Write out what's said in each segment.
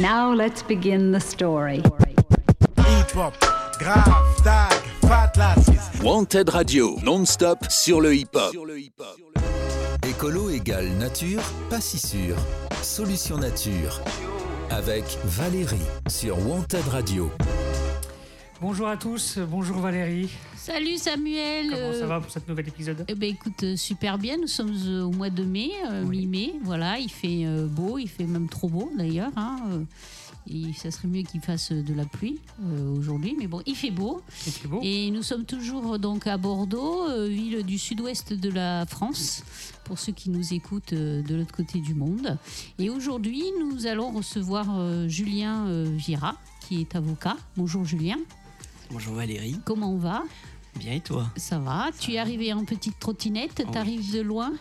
Now let's begin the story. Wanted Radio, non-stop sur le hip-hop. Écolo égale nature, pas si sûr. Solution nature. Avec Valérie sur Wanted Radio. Bonjour à tous, bonjour Valérie. Salut Samuel. Comment ça euh, va pour cet nouvel épisode eh ben écoute, euh, super bien. Nous sommes euh, au mois de mai, euh, Oui. mi-mai. Voilà, il fait euh, beau, il fait même trop beau d'ailleurs. hein, euh, et ça serait mieux qu'il fasse de la pluie euh, aujourd'hui, mais bon, il fait beau. Il fait beau Et nous sommes toujours euh, donc à Bordeaux, euh, ville du sud-ouest de la France, pour ceux qui nous écoutent euh, de l'autre côté du monde. Et aujourd'hui, nous allons recevoir euh, Julien euh, Vira, qui est avocat. Bonjour Julien, Bonjour Valérie, comment on va? Bien et toi? Ça va Tu es arrivé en petite trottinette, Oui. t'arrives de loin?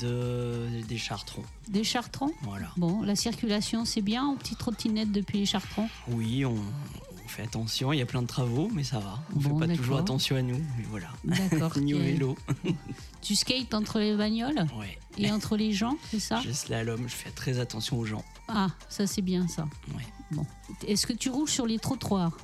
De, Des Chartrons, Des Chartrons? Voilà. Bon, la circulation c'est bien en petite trottinette depuis les Chartrons? Oui, on, on fait attention, il y a plein de travaux, mais ça va. On Bon, fait pas toujours attention à nous, mais voilà. D'accord. Ni au vélo, Tu skates entre les bagnoles? Ouais. et entre les gens, c'est ça? Je slalom, je fais très attention aux gens. Ah, ça c'est bien ça. Ouais. Bon. Est-ce que tu roules sur les trottoirs?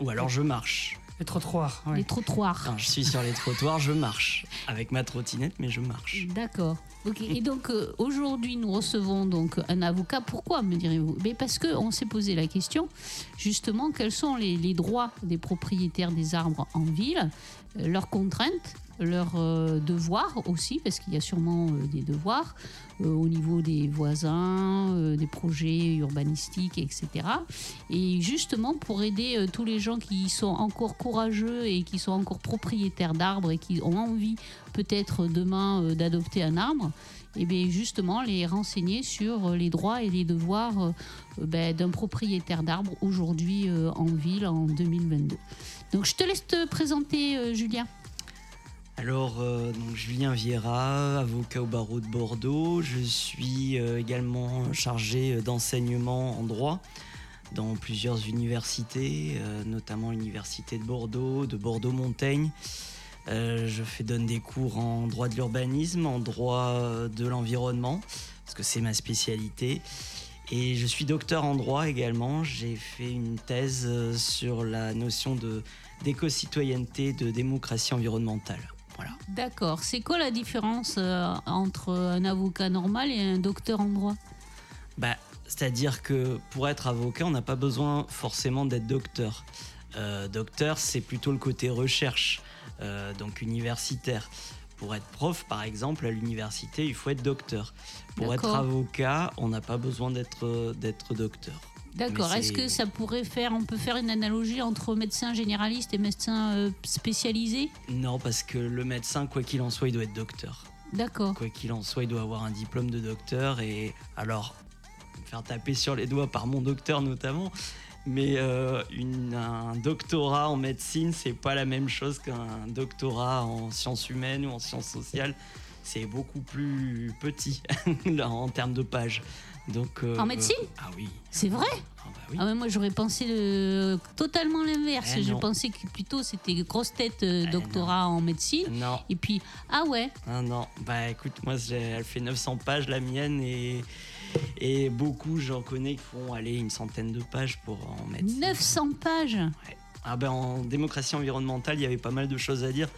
Ou alors je marche. Les trottoirs. ouais. Les trottoirs Enfin, je suis sur les trottoirs, je marche. Avec ma trottinette, mais je marche. D'accord. Et donc euh, aujourd'hui, nous recevons donc un avocat. Pourquoi me direz-vous? Mais parce que on s'est posé la question, justement, quels sont les, droits des propriétaires des arbres en ville, euh, leurs contraintes, leurs euh, devoirs aussi, parce qu'il y a sûrement des devoirs au niveau des voisins, des projets urbanistiques, etc. Et justement pour aider tous les gens qui sont encore courageux et qui sont encore propriétaires d'arbres et qui ont envie peut-être demain euh, d'adopter un arbre, et bien justement les renseigner sur euh, les droits et les devoirs euh, ben, d'un propriétaire d'arbre aujourd'hui en ville en 2022. Donc je te laisse te présenter Julien. Alors, donc, Julien Vieira, avocat au barreau de Bordeaux. Je suis également chargé d'enseignement en droit dans plusieurs universités, notamment l'université de Bordeaux, de Bordeaux-Montaigne. Euh, je fais donne des cours en droit de l'urbanisme, en droit euh, de l'environnement, parce que c'est ma spécialité. Et je suis docteur en droit également. J'ai fait une thèse euh, sur la notion d'éco-citoyenneté, de démocratie environnementale. Voilà. D'accord. C'est quoi la différence entre un avocat normal et un docteur en droit? Bah, C'est-à-dire que pour être avocat, on n'a pas besoin forcément d'être docteur. Euh, docteur, c'est plutôt le côté recherche, donc universitaire. Pour être prof, par exemple, à l'université, il faut être docteur. Pour être avocat, on n'a pas besoin d'être docteur. D'accord. Est-ce que ça pourrait faire, on peut faire une analogie entre médecin généraliste et médecin euh, spécialisé? Non, parce que le médecin, quoi qu'il en soit, il doit être docteur. D'accord. Quoi qu'il en soit, il doit avoir un diplôme de docteur. Et alors, me faire taper sur les doigts par mon docteur notamment. Mais euh, une- un doctorat en médecine, c'est pas la même chose qu'un doctorat en sciences humaines ou en sciences sociales. C'est beaucoup plus petit en termes de pages. Donc, euh, En médecine? Ah oui. C'est vrai? Ah bah oui. Ah ouais, moi j'aurais pensé le- totalement l'inverse. Eh Je pensais que plutôt c'était grosse tête euh, Eh doctorat en médecine. Non, Et puis ah ouais, Ah non, bah écoute, moi elle fait 900 pages la mienne et, et beaucoup j'en connais qui font aller une centaine de pages pour en mettre. 900 pages. Ah ben en démocratie environnementale, il y avait pas mal de choses à dire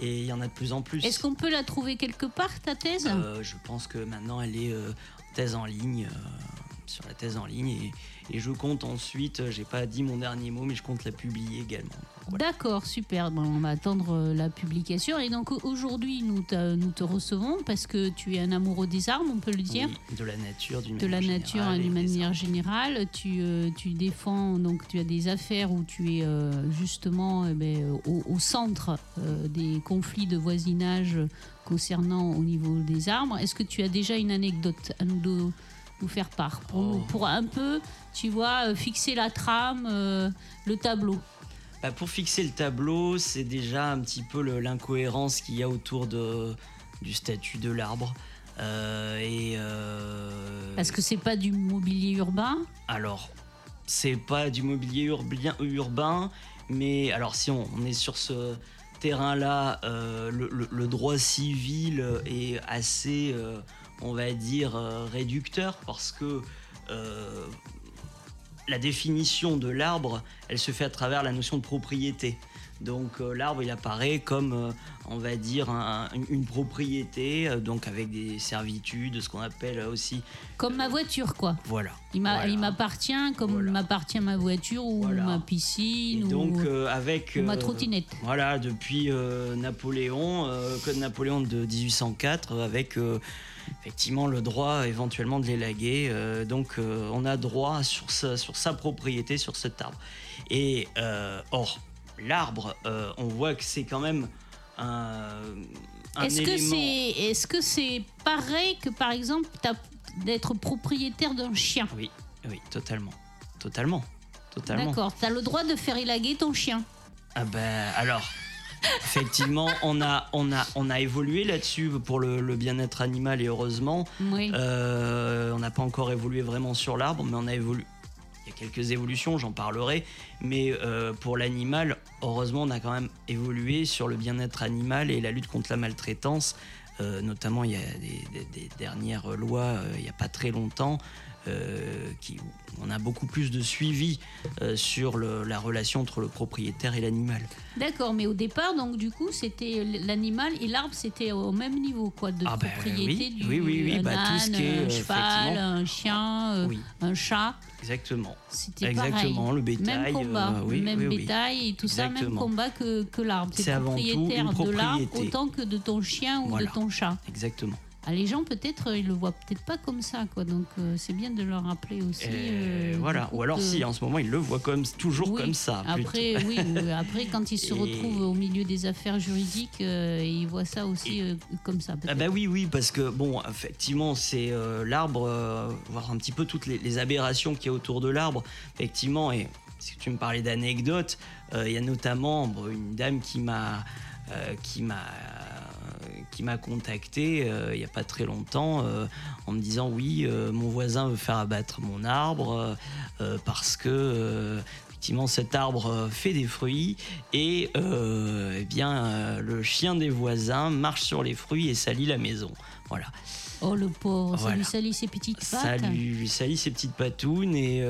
et il y en a de plus en plus. Est-ce qu'on peut la trouver quelque part ta thèse? Euh, Je pense que maintenant elle est euh, thèse en ligne, euh, sur la thèse en ligne et, et je compte ensuite, euh, j'ai pas dit mon dernier mot, mais je compte la publier également. Voilà. D'accord, super. Bon, on va attendre euh, la publication. Et donc aujourd'hui, nous, nous te recevons parce que tu es un amoureux des arbres, on peut le dire. Oui, de la nature, d'une de la manière nature générale et d'une manière générale. Tu, euh, tu défends, donc tu as des affaires où tu es euh, justement eh ben, au, au centre euh, des conflits de voisinage concernant au niveau des arbres. Est-ce que tu as déjà une anecdote à nous, do- nous faire part pour, nous- Oh. pour un peu, tu vois, euh, fixer la trame, euh, le tableau Bah, pour fixer le tableau, c'est déjà un petit peu l'incohérence qu'il y a autour de, du statut de l'arbre. Euh, et euh, Parce que c'est pas du mobilier urbain. alors, c'est pas du mobilier urbien- urbain, mais alors si on, on est sur ce terrain-là, euh, le, le- le droit civil est assez, on va dire, euh, réducteur parce que euh, la définition de l'arbre, elle se fait à travers la notion de propriété. Donc euh, l'arbre, il apparaît comme, euh, on va dire, un- une propriété, euh, donc avec des servitudes, ce qu'on appelle aussi, Comme ma voiture, quoi. voilà. Il Voilà. m'appartient comme Voilà. m'appartient ma voiture ou Voilà. ma Et piscine donc ou, avec ou ma trottinette. Voilà, depuis Napoléon, Code Napoléon de 1804, euh, avec effectivement le droit éventuellement de l'élaguer. Euh, donc euh, on a droit sur sa, sur sa propriété, sur cet arbre. Et euh, or, l'arbre, on voit que c'est quand même un, un Est-ce que c'est est-ce que c'est pareil que par exemple t'as- d'être propriétaire d'un chien? Oui, oui, totalement. Totalement. Totalement. D'accord, tu as le droit de faire élaguer ton chien. Ah ben alors, effectivement, on a, on a, on a évolué là-dessus pour le, le bien-être animal et heureusement. Oui. Euh, on n'a pas encore évolué vraiment sur l'arbre, mais on a évolué. Il y a quelques évolutions, j'en parlerai. Mais euh, pour l'animal, heureusement, on a quand même évolué sur le bien-être animal et la lutte contre la maltraitance. Euh, notamment, il y a des, des- des dernières lois, il n'y a pas très longtemps, euh, qui, on a beaucoup plus de suivi euh, sur le- la relation entre le propriétaire et l'animal. D'accord, mais au départ, donc du coup, c'était l'animal et l'arbre, c'était au même niveau, quoi, de Ah ben propriété oui, du oui, oui, oui, un bah, tout ce âne, qui est, un euh, cheval, un chien, Oui, un chat. exactement. C'était Exactement, pareil. le bétail. Même combat, euh, oui, même oui, bétail et tout ça, même combat que, que l'arbre. C'est avant tout propriétaire une de l'arbre propriété. autant que de ton chien ou Voilà. de ton chat. Exactement. Ah, les gens, peut-être, ils le voient peut-être pas comme ça, quoi. Donc, euh, c'est bien de leur rappeler aussi. Euh, voilà. Ou alors, que- si en ce moment il le voit comme toujours Oui, comme ça. plutôt. Après, oui, euh, après, quand ils se Et- retrouvent au milieu des affaires juridiques, euh, ils voient ça aussi euh, comme ça. Ah bah oui, oui, parce que bon, effectivement, c'est euh, l'arbre, euh, voir un petit peu toutes les, les aberrations qu'il y a autour de l'arbre, effectivement. Et si tu me parlais d'anecdotes, euh, il y a notamment bon, une dame qui m'a, euh, qui m'a, qui m'a contacté euh, il y a pas très longtemps euh, en me disant oui, euh, mon voisin veut faire abattre mon arbre parce que effectivement cet arbre fait des fruits et eh bien le chien des voisins marche sur les fruits et salit la maison. Voilà. Oh, le pauvre, ça lui salit ses petites pattes. Ça lui, salit ses petites patounes et,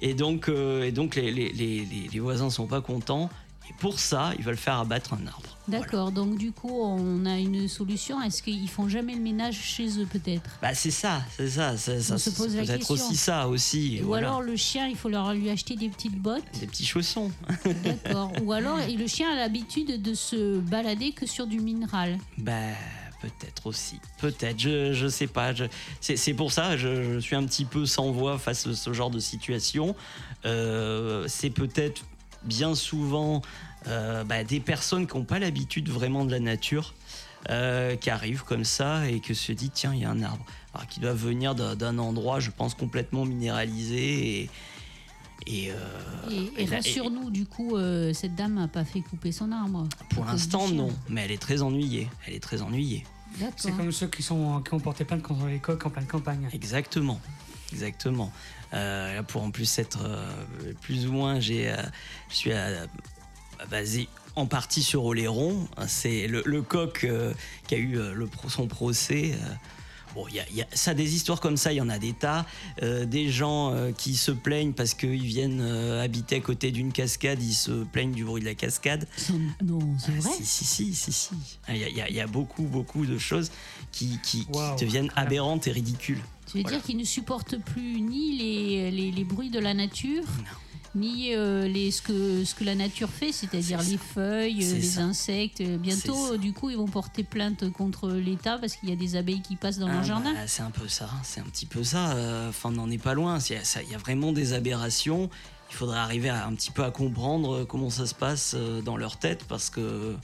et donc, et donc les, les, les, les- les voisins sont pas contents. Et pour ça, ils veulent faire abattre un arbre. D'accord, donc du coup, on a une solution. Est-ce qu'ils font jamais le ménage chez eux, peut-être? Bah c'est ça, c'est ça, ça, ça, On se pose la question. aussi ça aussi. Ou voilà. alors, le chien, il faut leur lui acheter des petites bottes. des petits chaussons. D'accord. Ou alors, et le chien a l'habitude de se balader que sur du minéral. Bah peut-être aussi, peut-être, je, je sais pas. c'est pour ça, je, je suis un petit peu sans voix face à ce genre de situation. Euh, c'est peut-être bien souvent euh, bah, des personnes qui n'ont pas l'habitude vraiment de la nature. euh, qui arrivent comme ça et que se dit tiens il y a un arbre alors qui doit venir d'un, endroit je pense complètement minéralisé et, et, euh, Et, et et la- rassure-nous, du coup, euh, cette dame n'a pas fait couper son arbre. pour l'instant non mais elle est très ennuyée elle est très ennuyée C'est comme ceux qui, sont, qui ont porté plainte contre les coqs en pleine campagne. Exactement, exactement. Euh, là, pour en plus être euh, plus ou moins, j'ai, euh, je suis euh, basé en partie sur Oléron. C'est le, le coq euh, qui a eu euh, le, son procès. euh, Bon, il y a, y a- ça, des histoires comme ça, il y en a des tas. Euh, des gens euh, qui se plaignent parce qu'ils viennent euh, habiter à côté d'une cascade, ils se plaignent du bruit de la cascade. Non, c'est Ah, vrai. si, si, si, si, si. Ah, Il y, a- y beaucoup, beaucoup de choses qui, qui, qui Waouh, deviennent aberrantes et ridicules. Tu veux Voilà. dire qu'ils ne supportent plus ni les, les, les bruits de la nature, ni euh, les, ce, que, ce que la nature fait, c'est-à-dire C'est les feuilles, les ça. insectes. Bientôt, du coup, ils vont porter plainte contre l'État parce qu'il y a des abeilles qui passent dans Ah, leur jardin. bah, c'est un peu ça, c'est un petit peu ça. euh, Enfin, on n'en est pas loin. Il y a vraiment des aberrations. Il faudrait arriver à, un petit peu à comprendre euh, comment ça se passe dans leur tête parce que.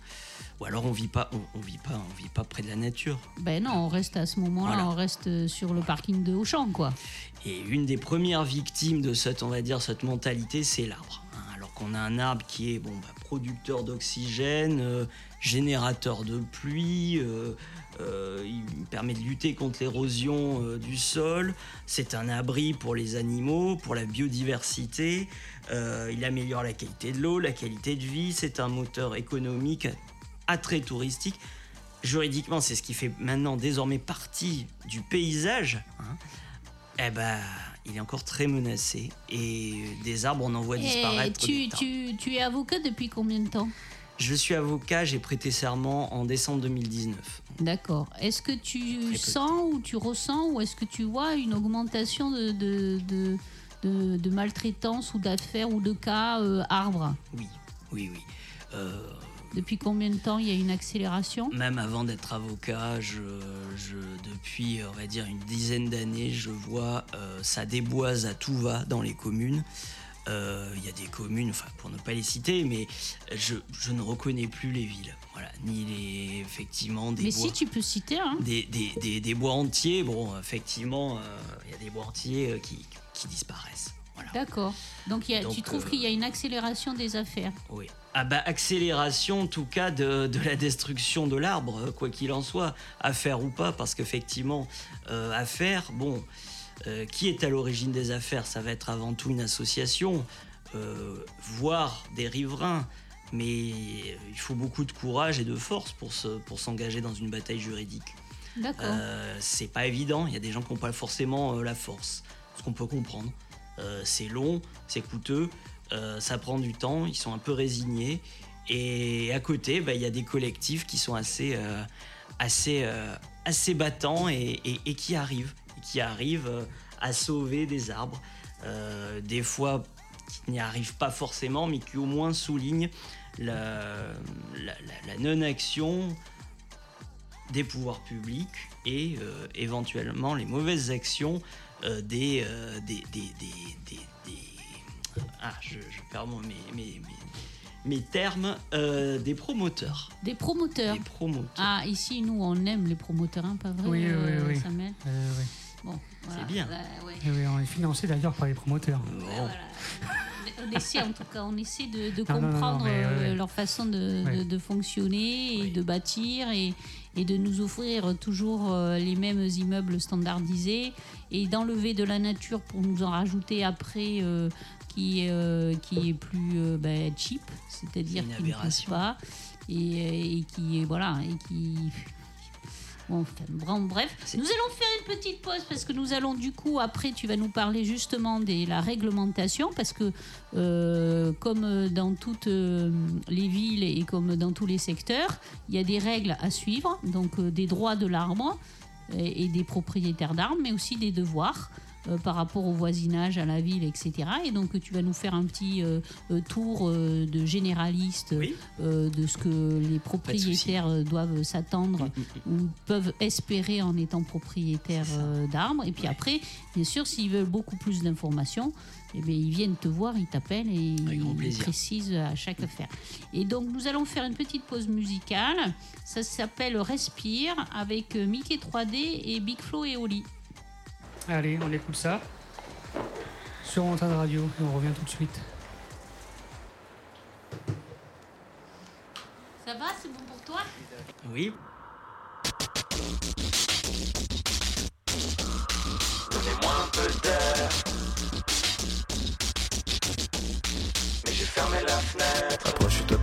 Ou alors on vit pas, on, on vit pas, on vit pas près de la nature. Ben non, on reste à ce moment-là, Voilà. on reste euh, sur le parking de Auchan, quoi. Et une des premières victimes de cette, on va dire, cette mentalité, c'est l'arbre. hein. Alors qu'on a un arbre qui est bon, bah, producteur d'oxygène, euh, générateur de pluie, euh, euh, il permet de lutter contre l'érosion du sol, c'est un abri pour les animaux, pour la biodiversité, il améliore la qualité de l'eau, la qualité de vie, c'est un moteur économique, attrait touristique. Juridiquement, c'est ce qui fait maintenant désormais partie du paysage. hein eh ben, il est encore très menacé. Et des arbres, on en voit disparaître. tu, es avocat depuis combien de temps? Je suis avocat, j'ai prêté serment en décembre 2019. D'accord. Est-ce que tu sens ou tu ressens ou est-ce que tu vois une augmentation de, de, de, de- de maltraitance ou d'affaires ou de cas euh, arbres? Oui, oui, oui. Euh, Depuis combien de temps il y a une accélération même avant d'être avocat, je, je- depuis, on va dire, une dizaine d'années, je vois euh, ça déboise à tout va dans les communes. Euh, Il y a des communes, enfin pour ne pas les citer, mais je, je ne reconnais plus les villes. Voilà, ni les effectivement des Mais bois. si tu peux citer, hein. des, des, des- des bois entiers. Bon, effectivement, euh, il y a des bois entiers qui, qui disparaissent. Voilà. D'accord. Donc, il y a- Donc, tu trouves qu'il y a une accélération des affaires Oui. Ah bah accélération en tout cas de, de la destruction de l'arbre, euh, quoi qu'il en soit, affaire ou pas, parce qu'effectivement, euh, affaire, bon, euh, qui est à l'origine des affaires Ça va être avant tout une association, euh, voire des riverains, mais il faut beaucoup de courage et de force pour se, pour s'engager dans une bataille juridique. D'accord. C'est pas évident, il y a des gens qui n'ont pas forcément la force, ce qu'on peut comprendre. C'est long, c'est coûteux, euh, ça prend du temps, ils sont un peu résignés. Et à côté, bah, il y a des collectifs qui sont assez, euh, assez, euh, assez battants et, qui arrivent, qui arrivent à sauver des arbres. Des fois, qui n'y arrivent pas forcément, mais qui au moins soulignent la, la- non-action des pouvoirs publics et éventuellement les mauvaises actions des, des, des- des- Ah, je, je perds mon- mes, mes, mes, mes termes, euh, des promoteurs. Des promoteurs. Des promoteurs. Ah, ici, nous, on aime les promoteurs, hein, pas vrai Oui, oui, euh, oui. Samuel Euh, oui. Bon, voilà. bien. Euh, ouais. Et oui, on est financé d'ailleurs par les promoteurs. Bon. Voilà. On essaie en tout cas, on essaie de, de Non, non, non, comprendre euh, ouais, ouais. leur façon de, Ouais. de- de fonctionner et Oui. de bâtir et, et de nous offrir toujours les mêmes immeubles standardisés et d'enlever de la nature pour nous en rajouter après euh, qui, est, euh, qui est plus euh, ben, cheap, c'est-à-dire qui ne pousse pas et, et qui voilà et qui Bon, enfin, bref, nous allons faire une petite pause parce que nous allons du coup, après, tu vas nous parler justement de la réglementation parce que euh, comme euh, dans toutes euh, les villes et comme dans tous les secteurs, il y a des règles à suivre, donc euh, des droits de l'arbre et, et des propriétaires d'arbres, mais aussi des devoirs. Euh, par rapport au voisinage, à la ville, etc. Et donc tu vas nous faire un petit euh, euh, tour de généraliste Oui. de ce que les propriétaires doivent s'attendre ou peuvent espérer en étant propriétaires d'arbres. Et puis après, bien sûr, s'ils veulent beaucoup plus d'informations, eh bien, ils viennent te voir, ils t'appellent et ils précisent à chaque affaire. Et donc, nous allons faire une petite pause musicale. Ça s'appelle Respire avec Mickey 3D et Big Flo et Oli. Allez, on écoute ça. Sur Montagne Radio et on revient tout de suite. Ça va C'est bon pour toi? Oui. Donnez-moi un peu d'air. Mais j'ai fermé la fenêtre.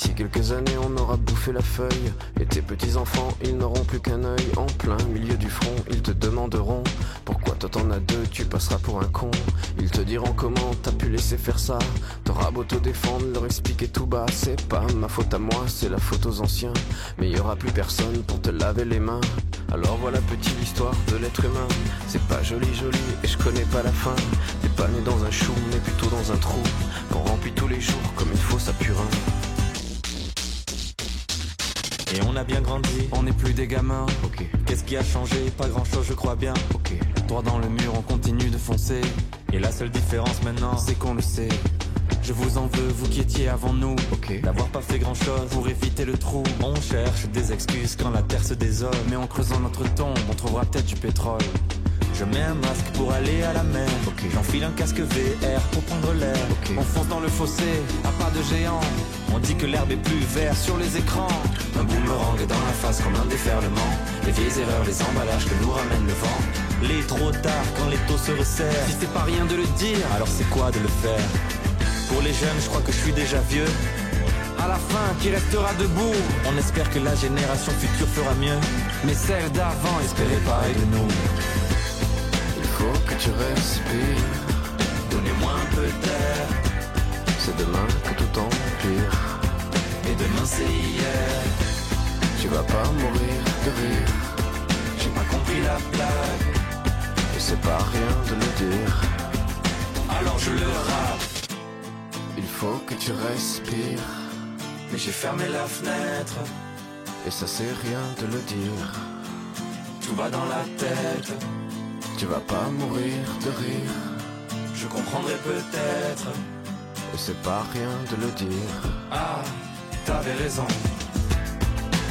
D'ici quelques années, on aura bouffé la feuille. Et tes petits-enfants, ils n'auront plus qu'un œil. En plein milieu du front, ils te demanderont Pourquoi toi t'en as deux, tu passeras pour un con. Ils te diront comment t'as pu laisser faire ça. T'auras beau te défendre, leur expliquer tout bas. C'est pas ma faute à moi, c'est la faute aux anciens. Mais y aura plus personne pour te laver les mains. Alors voilà petite l'histoire de l'être humain. C'est pas joli joli et je connais pas la fin. T'es pas né dans un chou, mais plutôt dans un trou. Qu'on remplit tous les jours comme il faut sa purin. Et on a bien grandi, On n'est plus des gamins. Ok, qu'est-ce qui a changé? Pas grand chose je crois bien. ok. Droit dans le mur, on continue de foncer. Et la seule différence maintenant, C'est qu'on le sait. Je vous en veux, vous qui étiez avant nous. D'avoir pas fait grand chose. Pour éviter le trou. On cherche des excuses quand la terre se désole. Mais en creusant notre tombe, on trouvera peut-être du pétrole. Je mets un masque pour aller à la mer. J'enfile un casque VR pour prendre l'air. On fonce dans le fossé, à pas de géant. On dit que l'herbe est plus verte sur les écrans. Un boomerang est dans la face comme un déferlement. Les vieilles erreurs, les emballages que nous ramène le vent. Les trop tard quand les taux se resserrent. Si c'est pas rien de le dire, Alors c'est quoi de le faire? Pour les jeunes, je crois que je suis déjà vieux. à la fin, qui restera debout? On espère que la génération future fera mieux. Mais celle d'avant, espérez pas de nous. Il faut que tu respires. Donnez-moi un peu d'air. C'est demain que tout empire. Et demain c'est hier. Tu vas pas mourir de rire. J'ai pas compris la blague. Et c'est pas rien de le dire. Alors je le rappe. Il faut que tu respires. Mais j'ai fermé la fenêtre. Et ça c'est rien de le dire. Tout va dans la tête. Tu vas pas mourir de rire. Je comprendrai peut-être. Et c'est pas rien de le dire. Ah, t'avais raison.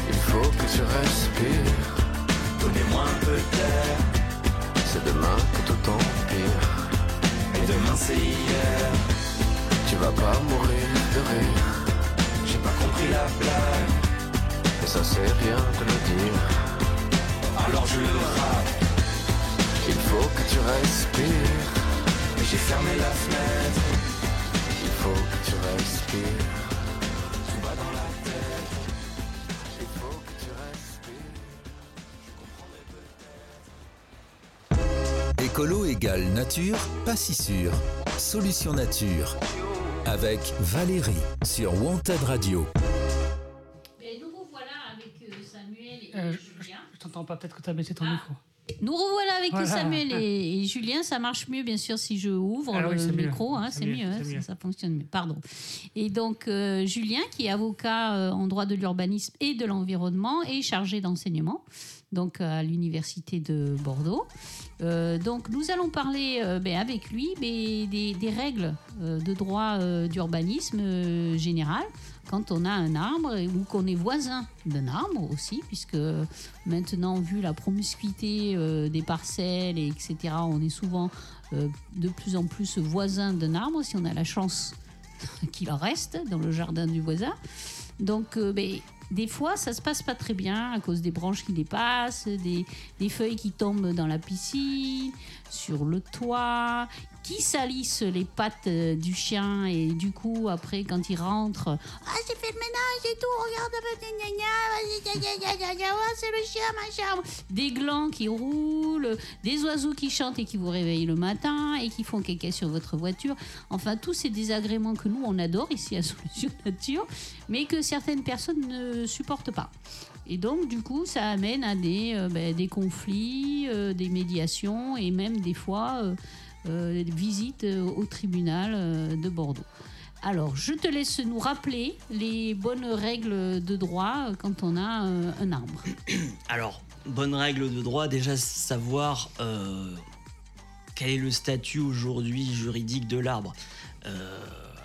Il faut que tu respires. Donnez-moi un peu d'air. C'est demain que tout empire. Et demain c'est hier. Tu vas pas mourir de rire. J'ai pas compris la blague. Et ça c'est rien de le dire. Alors je le rappe. Il faut que tu respires. Et j'ai fermé la fenêtre. Il faut que tu respires. Tout va dans la tête. Il faut que tu respires. Écolo égale nature, pas si sûr. Solution nature. Avec Valérie sur Wanted Radio. Et nous revoilà avec euh, Samuel et Euh, Julien. Je t'entends pas, peut-être que tu as baissé ton micro. Nous revoilà avec Voilà. Samuel et, et Julien. Ça marche mieux, bien sûr, si je ouvre Ah le oui, micro. hein, C'est mieux, hein, ça, mieux. ça fonctionne mieux. Pardon. Et donc, euh, Julien, qui est avocat euh, en droit de l'urbanisme et de l'environnement, est chargé d'enseignement donc à l'université de Bordeaux. Euh, donc, nous allons parler euh, ben, avec lui des, des règles euh, de droit euh, d'urbanisme euh, général quand on a un arbre ou qu'on est voisin d'un arbre aussi, puisque maintenant, vu la promiscuité euh, des parcelles, et etc., on est souvent euh, de plus en plus voisin d'un arbre, si on a la chance qu'il reste dans le jardin du voisin. Donc, euh, ben, des fois, ça se passe pas très bien à cause des branches qui dépassent, des feuilles qui tombent dans la piscine, sur le toit, qui salissent les pattes euh, du chien et du coup, après, quand il rentre, ah, j'ai fait le ménage et tout, regarde, c'est le chien, machin. Des glands qui roulent, des oiseaux qui chantent et qui vous réveillent le matin et qui font caca sur votre voiture. Enfin, tous ces désagréments que nous, on adore ici à Solution Nature, mais que certaines personnes ne supportent pas. Et donc, du coup, ça amène à des, euh, ben, des conflits, euh, des médiations et même des fois euh, des visites euh, au tribunal euh, de Bordeaux. Alors, je te laisse nous rappeler les bonnes règles de droit quand on a un arbre. Alors, bonne règle de droit, déjà savoir quel est le statut aujourd'hui juridique de l'arbre.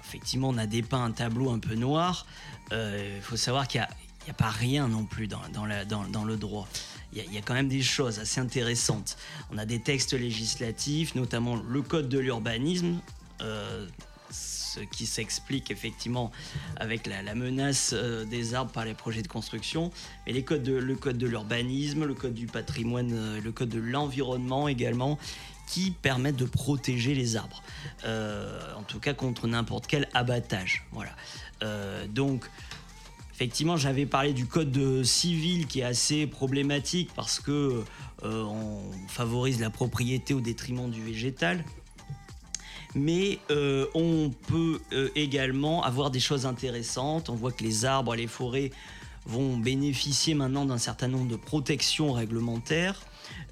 Effectivement, on a dépeint un tableau un peu noir. Il faut savoir qu'il n'y a, pas rien non plus dans le droit. Il y, a, quand même des choses assez intéressantes. On a des textes législatifs, notamment le Code de l'urbanisme. euh, ce qui s'explique effectivement avec la, menace euh, des arbres par les projets de construction, mais les codes de- le code de l'urbanisme, le code du patrimoine, euh, le code de l'environnement également, qui permettent de protéger les arbres, en tout cas contre n'importe quel abattage. Voilà. Donc, effectivement, j'avais parlé du code de civil qui est assez problématique parce que euh, on favorise la propriété au détriment du végétal mais euh, on peut euh, également avoir des choses intéressantes. On voit que les arbres et les forêts vont bénéficier maintenant d'un certain nombre de protections réglementaires.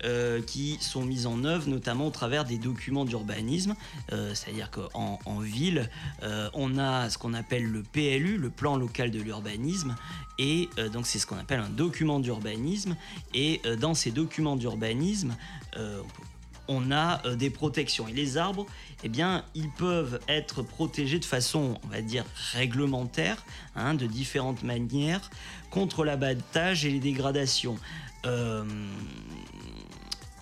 Euh, qui sont mises en œuvre notamment au travers des documents d'urbanisme. Euh, C'est-à-dire qu'en en ville, euh, on a ce qu'on appelle le PLU, le plan local de l'urbanisme, et donc c'est ce qu'on appelle un document d'urbanisme. Et dans ces documents d'urbanisme, on a des protections. Et les arbres, eh bien, ils peuvent être protégés de façon, on va dire, réglementaire, hein, de différentes manières, contre l'abattage et les dégradations.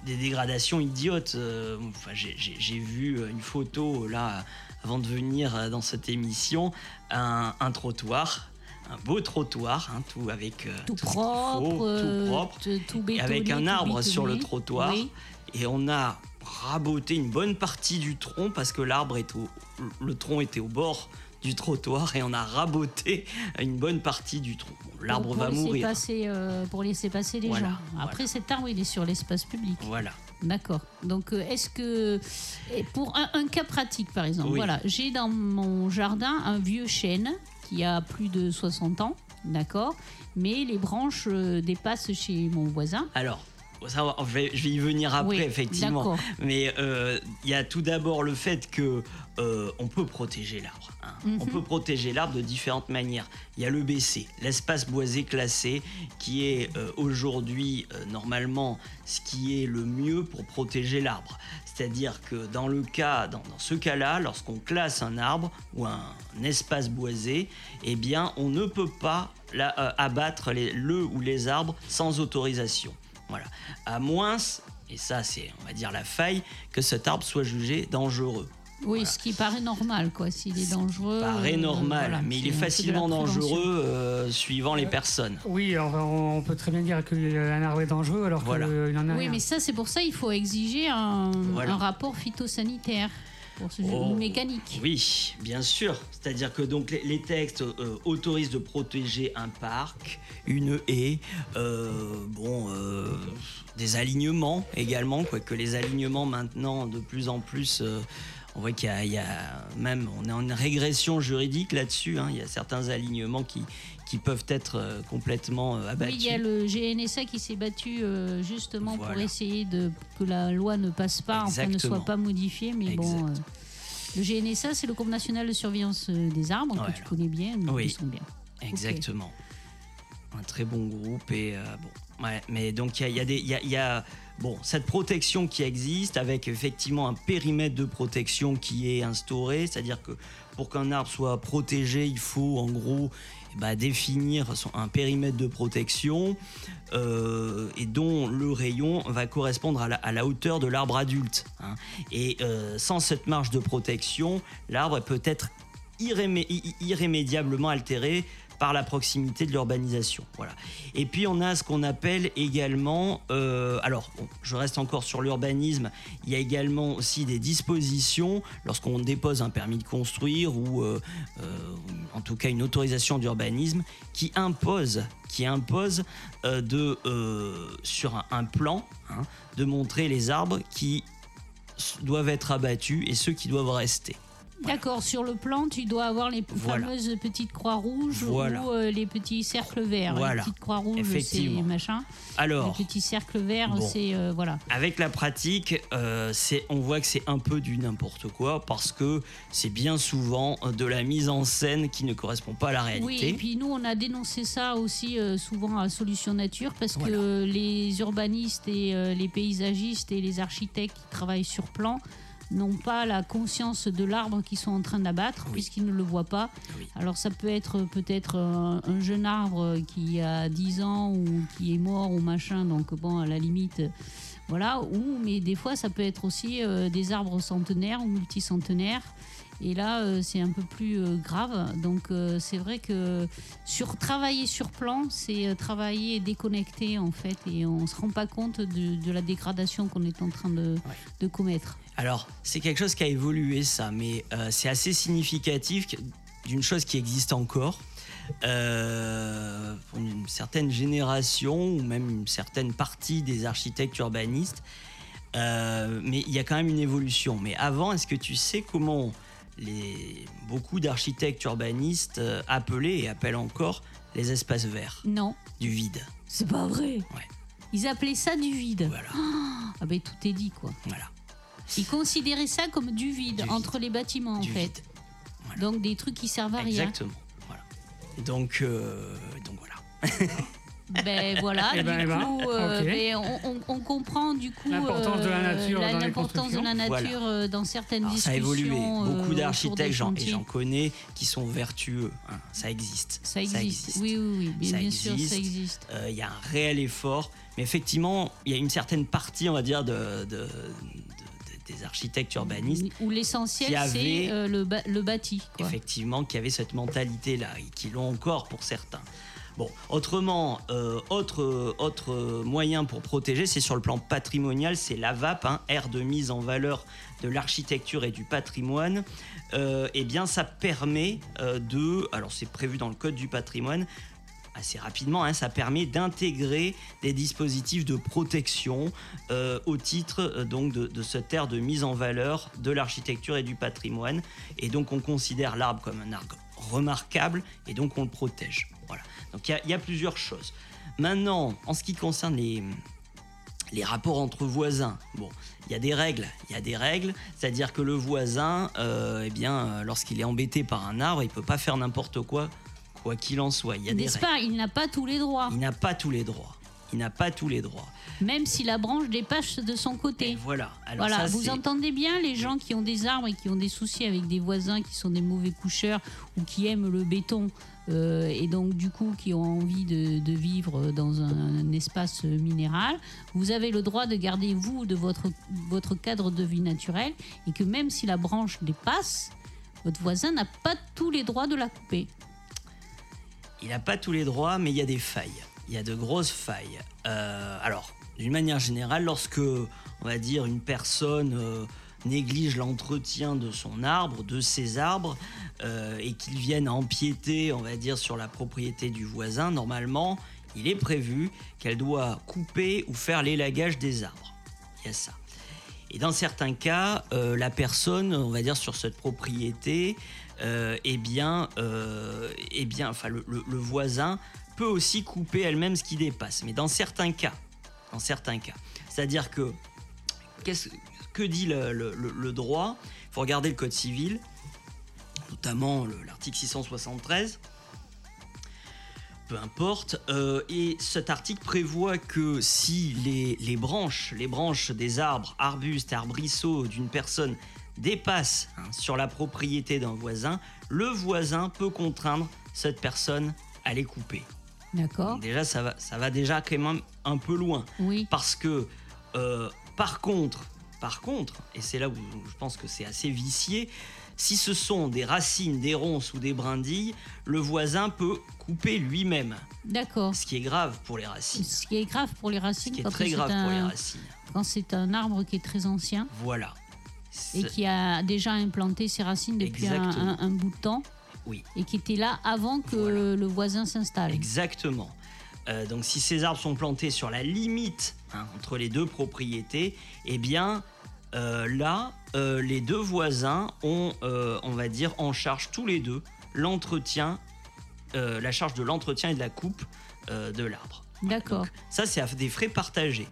Des dégradations idiotes. euh, enfin, j'ai- vu une photo là avant de venir euh, dans cette émission, un, un trottoir. Un beau trottoir, hein, tout avec euh, Tout propre, faut, euh, tout propre, tout et avec un arbre sur le trottoir. Oui. Et on a raboté une bonne partie du tronc parce que l'arbre est au, le tronc était au bord du trottoir et on a raboté une bonne partie du tronc. Bon, l'arbre va mourir. Passer, euh, pour laisser passer les Voilà, gens. Après, cet arbre, il est sur l'espace public. Voilà. D'accord. Donc, euh, est-ce que. Pour un, un cas pratique, par exemple, Oui. voilà, j'ai dans mon jardin un vieux chêne qui a plus de 60 ans, d'accord Mais les branches euh, dépassent chez mon voisin. Alors, ça, je, vais, je vais y venir après, Oui, effectivement. Mais euh, il y a tout d'abord le fait que euh, on peut protéger l'arbre. hein. Mhm. On peut protéger l'arbre de différentes manières. Il y a le BC, l'espace boisé classé, qui est euh, aujourd'hui normalement ce qui est le mieux pour protéger l'arbre. C'est-à-dire que dans le cas, dans, dans ce cas-là, lorsqu'on classe un arbre ou un, espace boisé, eh bien, on ne peut pas abattre les- le ou les arbres sans autorisation. Voilà. À moins, et ça c'est, on va dire, la faille, que cet arbre soit jugé dangereux. Oui, ce qui paraît normal, quoi. S'il est dangereux. Paraît euh, normal, voilà, mais il est facilement dangereux euh, suivant les personnes. Oui, on peut très bien dire qu'un arbre est dangereux alors Voilà. qu'il en a Oui, rien. mais ça, c'est pour ça il faut exiger un, Voilà. un rapport phytosanitaire pour ce Oh. mécanique. Oui, bien sûr. C'est-à-dire que donc les, les textes euh, autorisent de protéger un parc, une haie, euh, bon, euh, des alignements également, quoique les alignements maintenant de plus en plus. on voit qu'il y, a- il y a même, on est en régression juridique là-dessus. hein. Il y a certains alignements qui, qui peuvent être euh, complètement euh, Oui, abattus. il y a le GNSA qui s'est battu euh, justement pour essayer de que la loi ne passe pas, enfin ne soit pas modifiée. Mais bon, euh, le GNSA, c'est le groupe national de surveillance euh, des arbres Voilà. que tu connais bien, nous Oui. connaissons bien. Exactement. Un très bon groupe et euh, bon. Ouais, mais donc il y a, y a des, il y y a, bon cette protection qui existe avec effectivement un périmètre de protection qui est instauré, c'est-à-dire que pour qu'un arbre soit protégé, il faut en gros ben, définir un périmètre de protection euh, et dont le rayon va correspondre à la, hauteur de l'arbre adulte. hein. Et euh, sans cette marge de protection, l'arbre peut être irrémédiablement altéré par la proximité de l'urbanisation. Voilà. Et puis on a ce qu'on appelle également, euh, alors je reste encore sur l'urbanisme, il y a également aussi des dispositions lorsqu'on dépose un permis de construire ou euh, euh, en tout cas une autorisation d'urbanisme qui impose, qui impose de, sur un, plan hein, de montrer les arbres qui doivent être abattus et ceux qui doivent rester. D'accord, sur le plan, tu dois avoir les Voilà. fameuses petites croix rouges Voilà. ou euh, les petits cercles verts. Voilà. Les petites croix rouges, c'est machin. Alors, les petits cercles verts, bon. c'est euh, voilà. Avec la pratique, euh, c'est, on voit que c'est un peu du n'importe quoi parce que c'est bien souvent de la mise en scène qui ne correspond pas à la réalité. Oui, et puis nous, on a dénoncé ça aussi souvent à Solution Nature parce que les urbanistes et les paysagistes et les architectes qui travaillent sur plan n'ont pas la conscience de l'arbre qu'ils sont en train d'abattre puisqu'ils ne le voient pas. Alors ça peut être peut-être un, un jeune arbre qui a 10 ans ou qui est mort ou machin, donc bon, à la limite, voilà. Ou, mais des fois, ça peut être aussi euh, des arbres centenaires ou multicentenaires. Et là, euh, c'est un peu plus euh, grave. Donc, euh, c'est vrai que sur travailler sur plan, c'est travailler déconnecté en fait, et on se rend pas compte de, de la dégradation qu'on est en train de, de commettre. Alors, c'est quelque chose qui a évolué, ça, mais c'est assez significatif d'une chose qui existe encore. Pour une certaine génération ou même une certaine partie des architectes urbanistes. Mais il y a quand même une évolution. Mais avant, est-ce que tu sais comment les, beaucoup d'architectes urbanistes euh, appelaient et appellent encore les espaces verts Non, du vide c'est pas vrai. Ouais. Ils appelaient ça du vide. Voilà. Ah ben tout est dit quoi. Voilà. Ils considéraient ça comme du vide, Du vide. entre les bâtiments Du en fait. Donc des trucs qui servent à rien. Exactement. Voilà. Donc, euh, donc voilà. Ben voilà, du ben, eh ben, coup, euh, ben, on, on- on comprend du coup L'importance de la euh, nature la- dans les l'importance de la constructions. nature Voilà. euh, dans certaines Alors, ça a discussions. évolué. euh, Beaucoup des d'architectes, j'en- et j'en connais, qui sont vertueux. hein. Ça existe. Ça existe. Oui, oui, oui. Bien, Ça bien sûr, ça existe. Euh, Il y a un réel effort. Mais effectivement, il y a une certaine partie, on va dire, de, de- de- des architectes urbanistes Où l'essentiel, qui avaient- c'est euh, le, ba- le bâti. quoi. effectivement, qui avaient cette mentalité-là et qui l'ont encore pour certains. Bon, autrement, euh, autre, autre moyen pour protéger, c'est sur le plan patrimonial, c'est l'AVAP, hein, aire de mise en valeur de l'architecture et du patrimoine. Euh, eh bien, ça permet euh, de, alors c'est prévu dans le code du patrimoine, assez rapidement, hein, ça permet d'intégrer des dispositifs de protection euh, au titre euh, donc de, cette ère de mise en valeur de l'architecture et du patrimoine. Et donc on considère l'arbre comme un arbre remarquable et donc on le protège. Voilà. Donc il y a- il y, a plusieurs choses. Maintenant, en ce qui concerne les, les rapports entre voisins, bon, il y a des règles, il y a des règles, c'est-à-dire que le voisin, euh, eh bien, euh, lorsqu'il est embêté par un arbre, il peut pas faire n'importe quoi, quoi qu'il en soit. Il y a des N'est-ce règles. pas Il n'a pas tous les droits, Il n'a pas tous les droits. Il n'a pas tous les droits. même si la branche dépasse de son côté. Voilà. Alors voilà, ça, vous entendez bien les gens qui ont des arbres et qui ont des soucis avec des voisins qui sont des mauvais coucheurs ou qui aiment le béton euh, et donc du coup qui ont envie de, de vivre dans un, un espace minéral. Vous avez le droit de garder vous de votre, votre cadre de vie naturel et que même si la branche dépasse, votre voisin n'a pas tous les droits de la couper. Il n'a pas tous les droits, mais il y a des failles. Il y a de grosses failles. Euh, alors, d'une manière générale, lorsque, on va dire, une personne euh, néglige l'entretien de son arbre, de ses arbres, euh, et qu'il vienne empiéter, on va dire, sur la propriété du voisin, normalement, il est prévu qu'elle doit couper ou faire l'élagage des arbres. Il y a ça. Et dans certains cas, la personne, on va dire sur cette propriété, eh bien, eh bien, enfin le voisin peut aussi couper elle-même ce qui dépasse. Mais dans certains cas, dans certains cas, c'est-à-dire que qu'est-ce que dit le, droit? Il faut regarder le code civil, notamment le- l'article 673 peu importe. Euh, et cet article prévoit que si les, les branches, les branches des arbres, arbustes, arbrisseaux d'une personne dépassent hein, sur la propriété d'un voisin, le voisin peut contraindre cette personne à les couper. D'accord déjà, ça va, ça va déjà quand même un peu loin. Oui. Parce que, euh, par contre, par contre, et c'est là où je pense que c'est assez vicié, si ce sont des racines, des ronces ou des brindilles, le voisin peut couper lui-même. D'accord. Ce qui est grave pour les racines. Ce qui est grave pour les racines, Ce qui est très grave pour les un- racines. quand c'est un arbre qui est très ancien Voilà. et qui a déjà implanté ses racines depuis un, un- un bout de temps Oui. et qui était là avant que le voisin s'installe. Exactement. Euh, donc si ces arbres sont plantés sur la limite hein, entre les deux propriétés, eh bien euh, là, euh, les deux voisins ont, on va dire, en charge tous les deux l'entretien, la charge de l'entretien et de la coupe de l'arbre. D'accord. Ça, c'est à des frais partagés.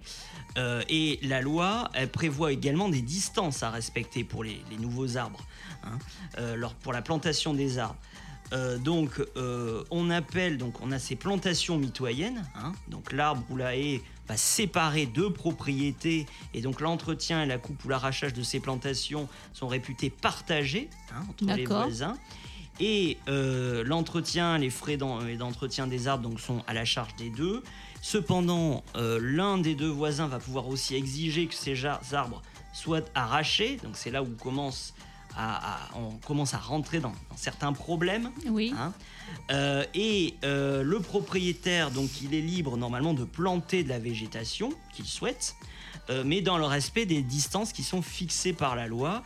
Euh, et la loi, elle prévoit également des distances à respecter pour les, les nouveaux arbres, hein, euh, pour la plantation des arbres. Euh, donc, on appelle, donc, on a ces plantations mitoyennes. hein. donc, l'arbre ou la haie va séparer deux propriétés, et donc l'entretien et la coupe ou l'arrachage de ces plantations sont réputés partagés hein, entre les voisins. Et l'entretien, les frais d'en- d'entretien des arbres donc, sont à la charge des deux. Cependant, euh, l'un des deux voisins va pouvoir aussi exiger que ces arbres soient arrachés. Donc c'est là où on commence à, à- on commence à rentrer dans, dans certains problèmes. Oui. hein. Euh, et euh, le propriétaire, donc, il est libre normalement de planter de la végétation qu'il souhaite, euh, mais dans le respect des distances qui sont fixées par la loi.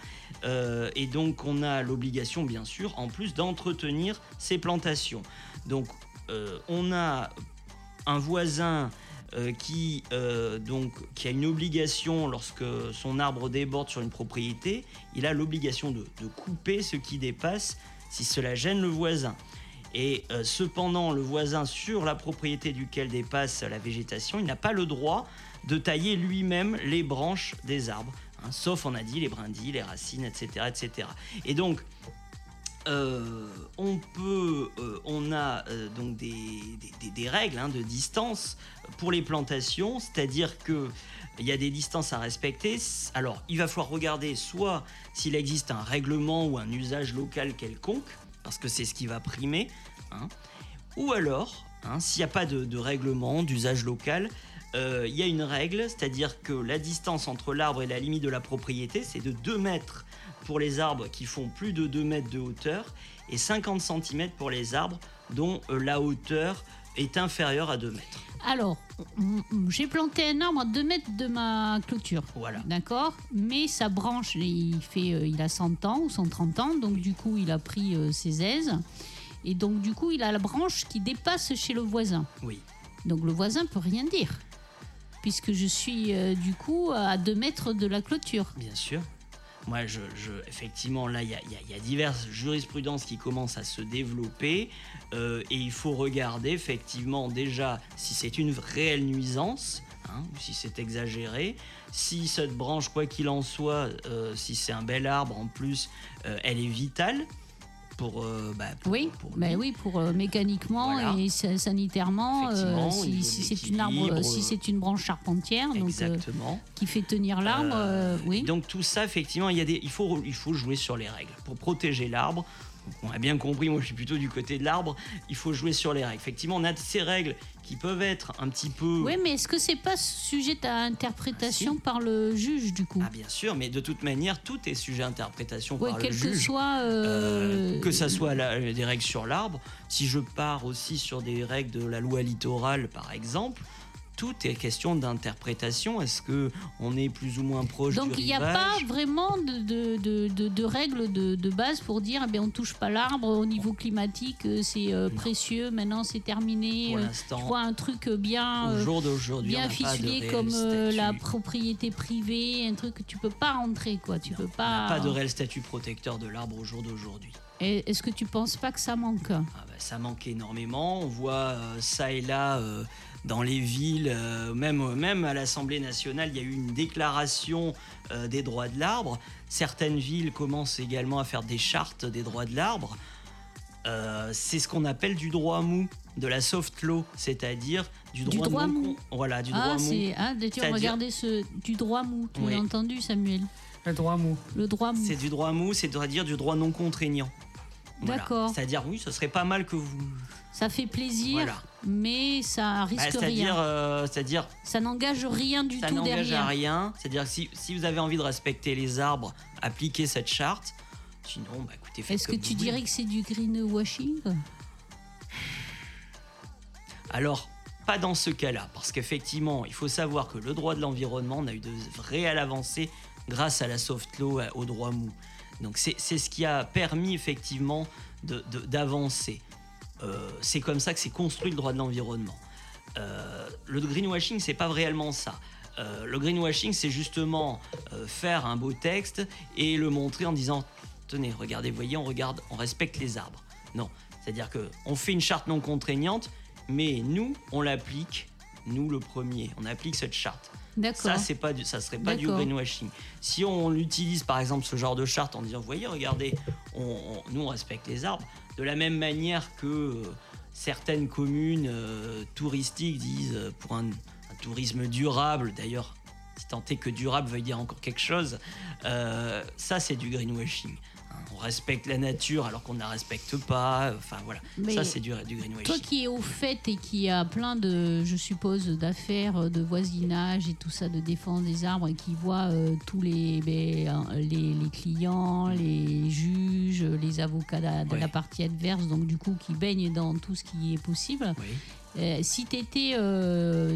Et donc, on a l'obligation, bien sûr, en plus d'entretenir ces plantations. Donc, on a un voisin euh, qui, euh, donc, qui a une obligation lorsque son arbre déborde sur une propriété, il a l'obligation de, couper ce qui dépasse si cela gêne le voisin. Et euh, cependant, le voisin sur la propriété duquel dépasse la végétation, il n'a pas le droit de tailler lui-même les branches des arbres, hein, sauf on a dit les brindilles, les racines, etc., etc. Et donc euh, on peut, euh, on a euh, donc des, règles hein, de distance pour les plantations, c'est-à-dire que il y a des distances à respecter. Alors, il va falloir regarder soit s'il existe un règlement ou un usage local quelconque, parce que c'est ce qui va primer, hein, ou alors, hein, s'il n'y a pas de, de règlement, d'usage local, il y a une règle, c'est-à-dire que la distance entre l'arbre et la limite de la propriété, c'est de 2 mètres pour les arbres qui font plus de 2 mètres de hauteur et 50 cm pour les arbres dont euh, la hauteur est inférieure à 2 mètres. Alors, j'ai planté un arbre à 2 mètres de ma clôture. Voilà. D'accord Mais sa branche, il, fait, euh, il a 100 ans ou 130 ans, donc du coup, il a pris euh, ses aises. Et donc, du coup, il a la branche qui dépasse chez le voisin. Oui. Donc, le voisin peut rien dire. Puisque je suis, euh, du coup, à 2 mètres de la clôture. Bien sûr. Moi, je, effectivement, là, il y a diverses jurisprudences qui commencent à se développer euh, et il faut regarder effectivement déjà si c'est une réelle nuisance hein, ou si c'est exagéré. Si cette branche, quoi qu'il en soit, euh, si c'est un bel arbre en plus, euh, elle est vitale pour, euh, bah, pour- Oui, pour bah oui, pour euh, mécaniquement Voilà. et sa- sanitairement, euh, si, c'est une arbre, si c'est une branche charpentière, donc qui fait tenir l'arbre, oui. Donc tout ça, effectivement, il, y a des, il, faut, il faut jouer sur les règles. Pour protéger l'arbre, on a bien compris, moi je suis plutôt du côté de l'arbre, il faut jouer sur les règles. Effectivement, on a ces règles qui peuvent être un petit peu... Oui, mais est-ce que c'est pas sujet à interprétation par le juge du coup? Ah bien sûr, mais de toute manière, tout est sujet à interprétation Ouais, par le quel que juge. soit. euh, Euh, que ça soit la- des règles sur l'arbre, si je pars aussi sur des règles de la loi littorale par exemple, tout est question d'interprétation. Est-ce que on est plus ou moins proche Donc il n'y a pas vraiment de, de, de- règles de, de base pour dire eh bien, on touche pas l'arbre au niveau climatique, euh, c'est euh, précieux, maintenant c'est terminé. Pour euh, l'instant, tu vois un truc bien, Au euh, bien ficelé comme la propriété privée, un truc que tu peux pas rentrer quoi, tu peux pas. Pas de réel statut protecteur de l'arbre au jour d'aujourd'hui. Est-ce que tu penses pas que ça manque? Ah bah, ça manque énormément. On voit ça et là dans les villes, euh, même, même à l'Assemblée nationale, il y a eu une déclaration euh, des droits de l'arbre. Certaines villes commencent également à faire des chartes des droits de l'arbre. Euh, c'est ce qu'on appelle du droit mou, de la soft law, c'est-à-dire du droit, droit non mou. con- Voilà, du Ah, droit mou. c'est ah, tu as C'est-à-dire- regardé ce du droit mou, tu Oui. l'as entendu Samuel? Le droit mou. Le droit mou. C'est du droit mou, c'est-à-dire du droit non contraignant. Voilà. D'accord. C'est-à-dire, oui, ce serait pas mal que vous. Ça fait plaisir, Voilà. Mais ça Bah, risque c'est-à-dire, rien. euh, c'est-à-dire, Ça n'engage rien du ça tout n'engage derrière. à rien. C'est-à-dire que si, si vous avez envie de respecter les arbres, appliquez cette charte. Sinon, bah écoutez, faites Est-ce que tu dirais que c'est du greenwashing? Alors, pas dans ce cas-là, parce qu'effectivement, il faut savoir que le droit de l'environnement, on a eu de réelles avancées grâce à la soft law, à- au droit mou. Donc c'est c'est ce qui a permis effectivement de- de- d'avancer. Euh, c'est comme ça que c'est construit le droit de l'environnement. Euh, le greenwashing, c'est pas réellement ça. Euh, le greenwashing, c'est justement faire un beau texte et le montrer en disant tenez, regardez, voyez, on regarde, on respecte les arbres. Non, c'est-à-dire que on fait une charte non contraignante, mais nous, on l'applique, nous le premier, on applique cette charte. Ça, c'est pas du, ça serait pas du greenwashing. Si on utilise par exemple ce genre de charte en disant, voyez, regardez, on, on- nous on respecte les arbres, de la même manière que euh, certaines communes euh, touristiques disent euh, pour un, un tourisme durable, d'ailleurs, si tant est que durable veuille dire encore quelque chose, ça c'est du greenwashing. Hein, On respecte la nature alors qu'on ne la respecte pas. Enfin voilà, Mais ça c'est du, du greenwashing. Toi qui es au fait et qui a plein de, je suppose, d'affaires, de voisinage et tout ça, de défense des arbres et qui voit euh, tous les, ben, euh, les, les clients, les juges, les avocats de la- partie adverse, donc du coup qui baignent dans tout ce qui est possible. Oui. Euh, si tu étais,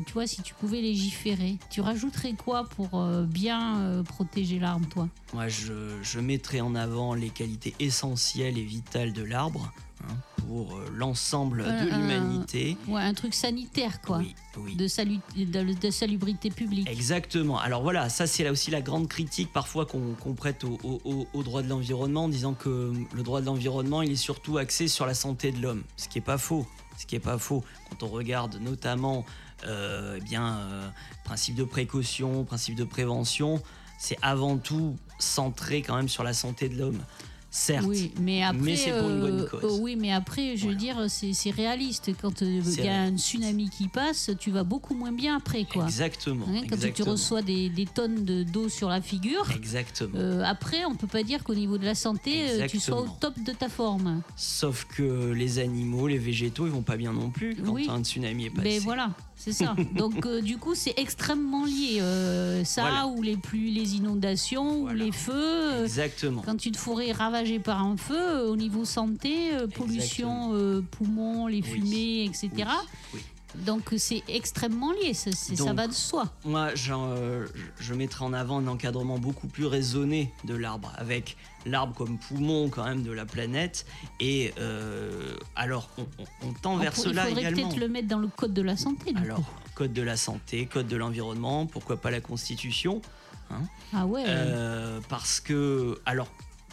tu vois, si tu pouvais légiférer, tu rajouterais quoi pour euh, bien euh, protéger l'arbre, toi? Moi, je, je mettrai en avant les qualités essentielles et vitales de l'arbre hein, pour euh, l'ensemble de l'humanité. Ouais, un truc sanitaire, quoi. Oui, oui. De, de, de salubrité publique. Exactement. Alors voilà, ça c'est là aussi la grande critique parfois qu'on prête au, au- droit de l'environnement en disant que le droit de l'environnement il est surtout axé sur la santé de l'homme, ce qui est pas faux. Ce qui est pas faux quand on regarde notamment euh, eh bien euh, principe de précaution, principe de prévention, c'est avant tout centré quand même sur la santé de l'homme. Certes, Oui, mais après, mais c'est pour une bonne euh, cause. euh, oui, mais après, je veux dire, c'est réaliste. Quand euh, il y a un tsunami qui passe, tu vas beaucoup moins bien après, quoi. exactement. Hein, quand tu reçois des, des tonnes de- d'eau sur la figure, Exactement. euh, après, on peut pas dire qu'au niveau de la santé, tu sois au top de ta forme. Sauf que les animaux, les végétaux, ils vont pas bien non plus quand Oui. un tsunami est passé. Mais voilà, c'est ça. Donc euh, du coup, c'est extrêmement lié. euh, ça Voilà. ou les pluies, les inondations ou les feux. euh, Exactement. Quand une forêt est ravagée par un feu, au niveau santé, pollution, poumons, les fumées, etc. oui. Donc c'est extrêmement lié, ça, c'est- ça Donc, va de soi. Moi, j'en, euh, je mettrais en avant un encadrement beaucoup plus raisonné de l'arbre, avec l'arbre comme poumon quand même de la planète. Et euh, alors, on, on- on tend On vers pour- il cela faudrait également. peut-être le mettre dans le code de la santé. du Alors, coup. code de la santé, code de l'environnement, pourquoi pas la Constitution hein. Ah ouais. Euh, parce que, alors,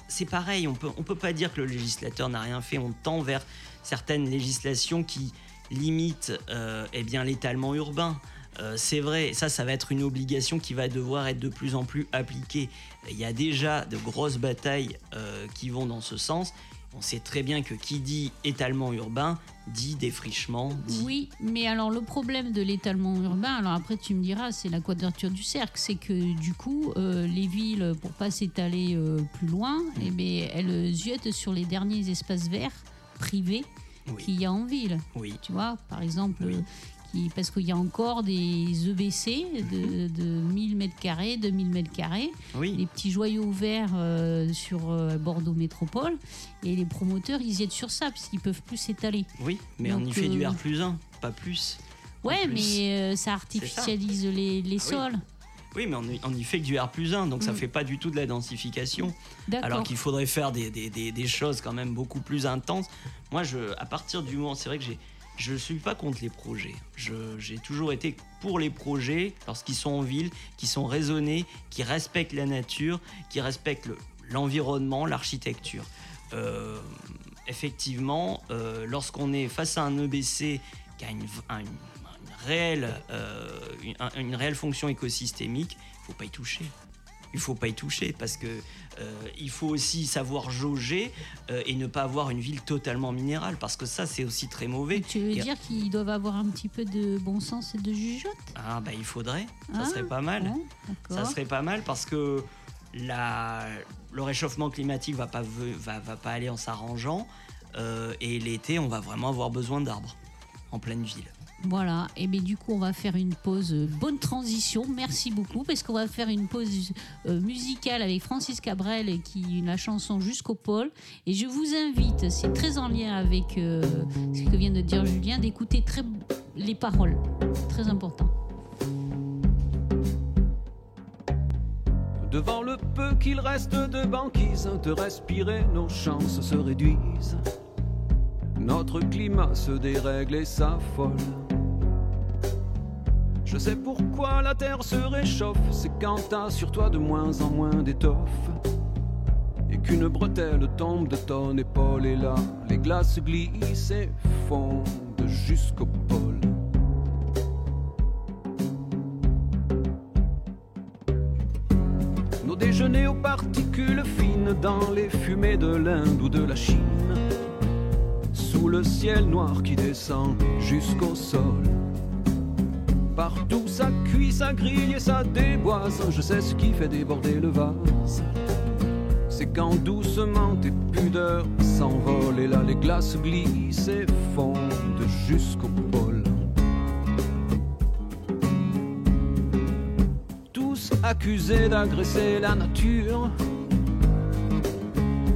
c'est pareil, on peut, on peut pas dire que le législateur n'a rien fait, on tend vers certaines législations qui limitent euh, eh bien, l'étalement urbain. Euh, c'est vrai, ça, ça va être une obligation qui va devoir être de plus en plus appliquée. Il y a déjà de grosses batailles euh, qui vont dans ce sens. On sait très bien que qui dit étalement urbain dit défrichement, dit Oui, mais alors le problème de l'étalement urbain, alors après tu me diras, c'est la quadrature du cercle, c'est que du coup, euh, les villes, pour pas s'étaler plus loin, Mm. eh bien, elles ziotent sur les derniers espaces verts privés Oui. qu'il y a en ville. Oui. Tu vois, par exemple, qui, parce qu'il y a encore des EBC de, de 1000 m2, 2000 m2, Oui. les petits joyaux verts euh, sur euh, Bordeaux Métropole, et les promoteurs, ils y aident sur ça, puisqu'ils peuvent plus s'étaler. Oui, mais on y fait du euh, R plus 1, pas plus. Ouais, plus. mais euh, ça artificialise les, les Ah oui. sols. Oui, mais on on y fait que du R plus 1, donc ça Mm. fait pas du tout de la densification. D'accord. Alors qu'il faudrait faire des, des- des- des choses quand même beaucoup plus intenses. Moi, je, à partir du moment, c'est vrai que j'ai, je suis pas contre les projets. Je- j'ai toujours été pour les projets lorsqu'ils sont en ville, qui sont raisonnés, qui respectent la nature, qui respectent le- l'environnement, l'architecture. Euh, effectivement, euh, lorsqu'on est face à un EBC qui a une, un- une- une réelle, euh, une, un- une réelle fonction écosystémique, il faut pas y toucher. Il faut pas y toucher parce que euh, il faut aussi savoir jauger euh, et ne pas avoir une ville totalement minérale parce que ça c'est aussi très mauvais. Tu veux Et- dire qu'ils doivent avoir un petit peu de bon sens et de jugeote? Ah bah il faudrait, ça Ah, serait pas mal. bon, ça serait pas mal parce que la, le réchauffement climatique va pas va, va pas aller en s'arrangeant euh, et l'été on va vraiment avoir besoin d'arbres en pleine ville. Voilà, et bien du coup on va faire une pause, euh, bonne transition, merci beaucoup, parce qu'on va faire une pause euh, musicale avec Francis Cabrel qui la chanson Jusqu'au pôle. Et je vous invite, c'est très en lien avec euh, ce que vient de dire Julien, d'écouter très les paroles, très important. Devant le peu qu'il reste de banquise, de respirer, nos chances se réduisent. Notre climat se dérègle et s'affole. Je sais pourquoi la terre se réchauffe, c'est quand t'as sur toi de moins en moins d'étoffe. Et qu'une bretelle tombe de ton épaule, et là, les glaces glissent et fondent jusqu'au pôle. Nos déjeuners aux particules fines dans les fumées de l'Inde ou de la Chine. Sous le ciel noir qui descend jusqu'au sol. Partout ça cuit, ça grille et ça déboise. Je sais ce qui fait déborder le vase. C'est quand doucement tes pudeurs s'envolent et là les glaces glissent et fondent jusqu'au pôle. Tous accusés d'agresser la nature.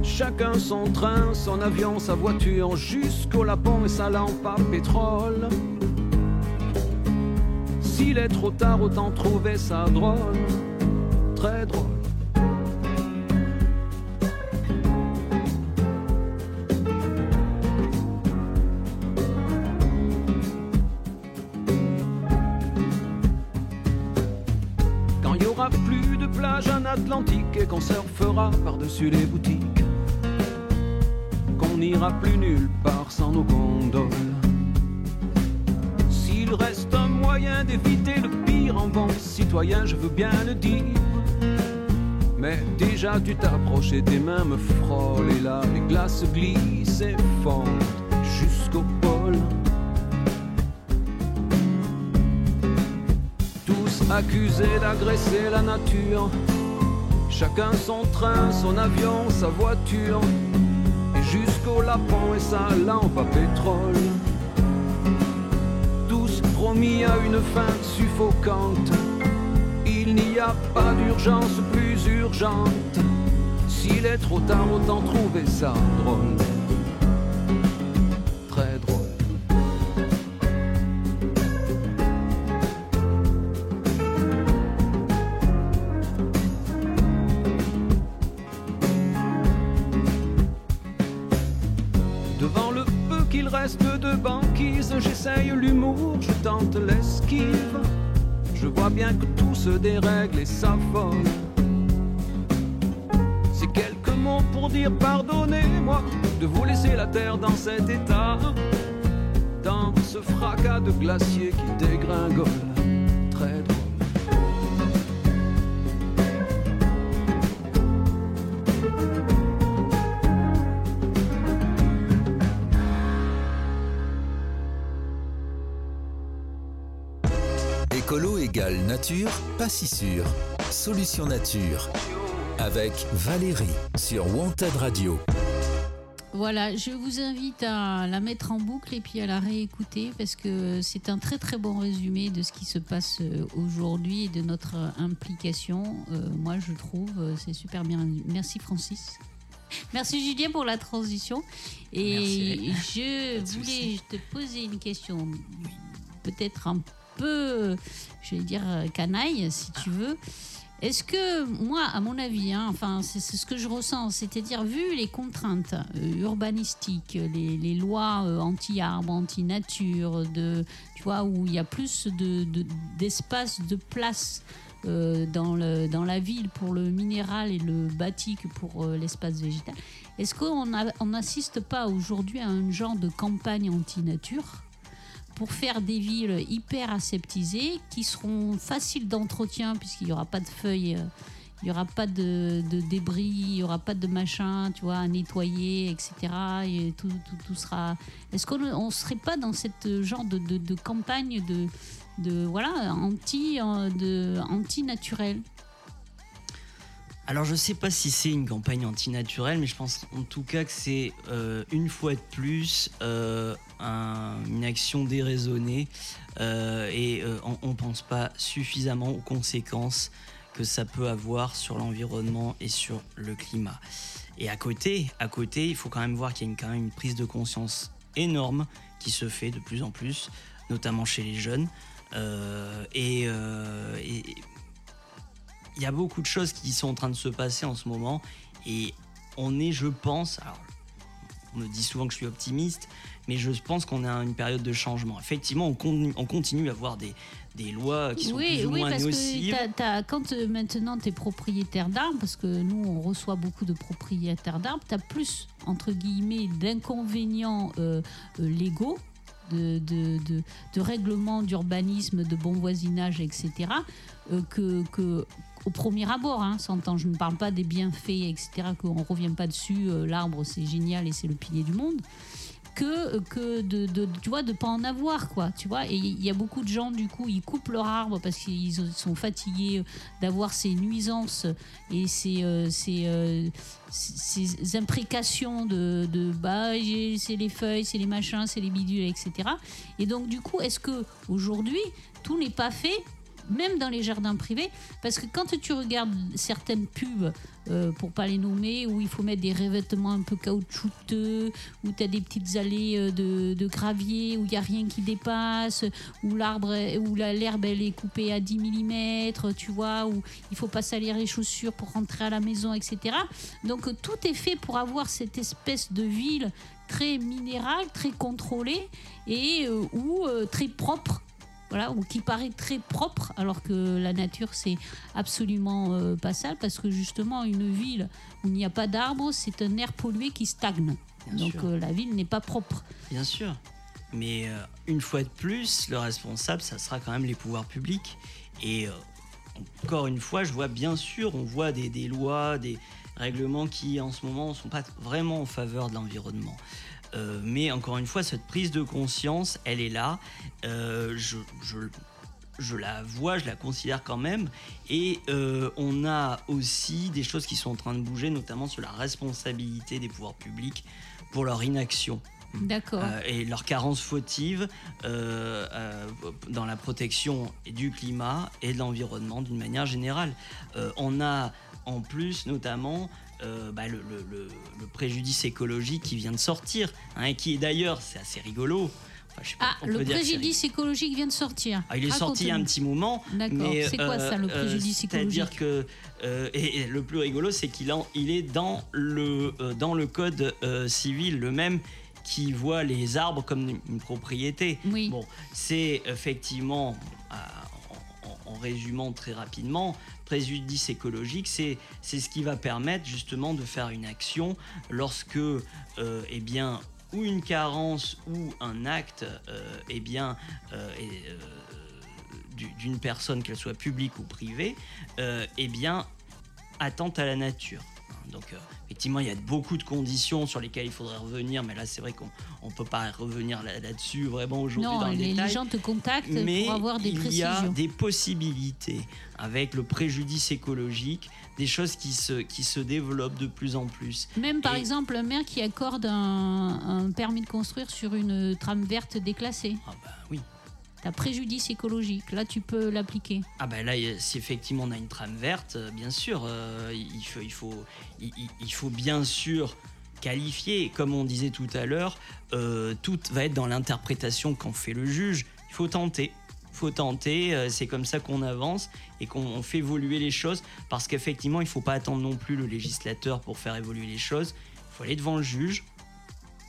Chacun son train, son avion, sa voiture, jusqu'au lapon et sa lampe à pétrole. S'il est trop tard, autant trouver ça drôle, très drôle. Quand il n'y aura plus de plage en Atlantique et qu'on surfera par-dessus les boutiques, qu'on n'ira plus nulle part sans nos gondoles. S'il reste moyen d'éviter le pire en bon citoyen, je veux bien le dire. Mais déjà tu t'approches et tes mains me frôlent et là les glaces glissent et fondent jusqu'au pôle. Tous accusés d'agresser la nature, chacun son train, son avion, sa voiture, et jusqu'au lapin et sa lampe à pétrole. Promis à une fin suffocante. Il n'y a pas d'urgence plus urgente. S'il est trop tard, autant trouver ça drôle. Se dérègle et s'affole. C'est quelques mots pour dire pardonnez-moi de vous laisser la terre dans cet état. Dans ce fracas de glacier qui dégringole. Très égale nature, pas si sûr. Solution nature. Avec Valérie sur Wanted Radio. Voilà, je vous invite à la mettre en boucle et puis à la réécouter parce que c'est un très très bon résumé de ce qui se passe euh, aujourd'hui et de notre euh, implication. Euh, moi, je trouve, c'est super bien. Merci Francis. Merci Julien pour la transition. Et je voulais te poser une question, peut-être un peu, je vais dire euh, canaille, si tu veux. Est-ce que moi, à mon avis, hein, enfin c'est ce que je ressens, c'est-à-dire vu les contraintes euh, urbanistiques, les, lois euh, anti-arbre, anti-nature, tu vois, où il y a plus de, de- d'espace, de place dans, la ville pour le minéral et le bâti que pour l'espace végétal. Est-ce qu'on n'assiste pas aujourd'hui à un genre de campagne anti-nature? Pour faire des villes hyper aseptisées qui seront faciles d'entretien puisqu'il n'y aura pas de feuilles, euh, il n'y aura pas de, débris, il n'y aura pas de machin, tu vois, à nettoyer, etc. Et tout, tout, tout sera. Est-ce qu'on ne serait pas dans cette genre de, de, campagne de, de voilà anti euh, de anti Alors je sais pas si c'est une campagne antinaturelle, mais je pense en tout cas que c'est euh, une fois de plus euh, un- une action déraisonnée euh, et on, on pense pas suffisamment aux conséquences que ça peut avoir sur l'environnement et sur le climat. Et à côté, à côté, il faut quand même voir qu'il y a une, quand même une prise de conscience énorme qui se fait de plus en plus, notamment chez les jeunes. Il y a beaucoup de choses qui sont en train de se passer en ce moment et on est, je pense, alors, on me dit souvent que je suis optimiste, mais je pense qu'on est à une période de changement. Effectivement, on, con- on continue à avoir des, des lois qui sont oui, plus ou oui, moins parce nocives. que t'as- t'as- quand euh, maintenant tu es propriétaire d'arbres, parce que nous on reçoit beaucoup de propriétaires d'arbres, tu as plus, entre guillemets, d'inconvénients euh, euh, légaux. De, de, de, de règlements d'urbanisme, de bon voisinage, etc., euh, que, que au premier abord, hein, s'entend. Je ne parle pas des bienfaits, etc., qu'on ne revient pas dessus. euh, L'arbre, c'est génial et c'est le pilier du monde que, que de, de, tu vois, de pas en avoir, quoi, tu vois. Et il y a beaucoup de gens, du coup, ils coupent leur arbre parce qu'ils sont fatigués d'avoir ces nuisances et ces, euh, ces, euh, ces- imprécations de, de bah, c'est les feuilles, c'est les machins, c'est les bidules, etc. Et donc, du coup, est-ce que aujourd'hui tout n'est pas fait même dans les jardins privés, parce que quand tu regardes certaines pubs, euh, pour pas les nommer, où il faut mettre des revêtements un peu caoutchouteux, où tu as des petites allées euh, de, gravier, où il n'y a rien qui dépasse, où l'arbre, où l'herbe elle est coupée à 10 mm, tu vois, où il faut pas salir les chaussures pour rentrer à la maison, etc. Donc euh, tout est fait pour avoir cette espèce de ville très minérale, très contrôlée et euh, ou très propre voilà, ou qui paraît très propre, alors que la nature c'est absolument euh, pas ça, parce que justement une ville où il n'y a pas d'arbres, c'est un air pollué qui stagne. Bien Donc euh, la ville n'est pas propre. Bien sûr. Mais euh, une fois de plus, le responsable, ça sera quand même les pouvoirs publics. Et encore une fois, je vois bien sûr, on voit des, des lois, des règlements qui en ce moment ne sont pas vraiment en faveur de l'environnement. Euh, mais encore une fois, cette prise de conscience, elle est là. Euh, je, je- je la vois, je la considère quand même. Et euh, on a aussi des choses qui sont en train de bouger, notamment sur la responsabilité des pouvoirs publics pour leur inaction. D'accord. Euh, et leur carence fautive euh, euh, dans la protection du climat et de l'environnement d'une manière générale. On a en plus notamment euh, bah, le, le- le- le préjudice écologique qui vient de sortir, hein, et qui est d'ailleurs, c'est assez rigolo. Enfin, je sais pas, Ah, le dire que préjudice écologique vient de sortir. ah, il est sorti il y a un petit moment. D'accord. C'est quoi ça, le euh, préjudice C'est-à-dire écologique que euh, et, et le plus rigolo, c'est qu'il il est dans le euh, dans le code euh, civil le même qui voit les arbres comme une, propriété. Oui. Bon, c'est effectivement euh, en, en- en résumant très rapidement. Préjudice écologique, c'est ce qui va permettre justement de faire une action lorsque, euh, eh bien, ou une carence ou un acte, euh, eh bien, euh, d'une personne, qu'elle soit publique ou privée, eh bien, attente à la nature. Donc, euh, effectivement, il y a beaucoup de conditions sur lesquelles il faudrait revenir, mais là, c'est vrai qu'on ne peut pas revenir là- là-dessus vraiment aujourd'hui Non, dans le les, les détail. gens te contactent Mais pour avoir des il y précisions. a des possibilités avec le préjudice écologique, des choses qui se, qui se développent de plus en plus. Même par Et- exemple un maire qui accorde un, un permis de construire sur une trame verte déclassée. Ah bah oui. T'as préjudice écologique, là tu peux l'appliquer. Ah ben là, si effectivement on a une trame verte, euh, bien sûr, euh, il, faut, il, faut, il, faut bien sûr qualifier. Comme on disait tout à l'heure, euh, tout va être dans l'interprétation qu'en fait le juge. Il faut tenter. Faut tenter, c'est comme ça qu'on avance et qu'on on fait évoluer les choses. Parce qu'effectivement, il ne faut pas attendre non plus le législateur pour faire évoluer les choses. Il faut aller devant le juge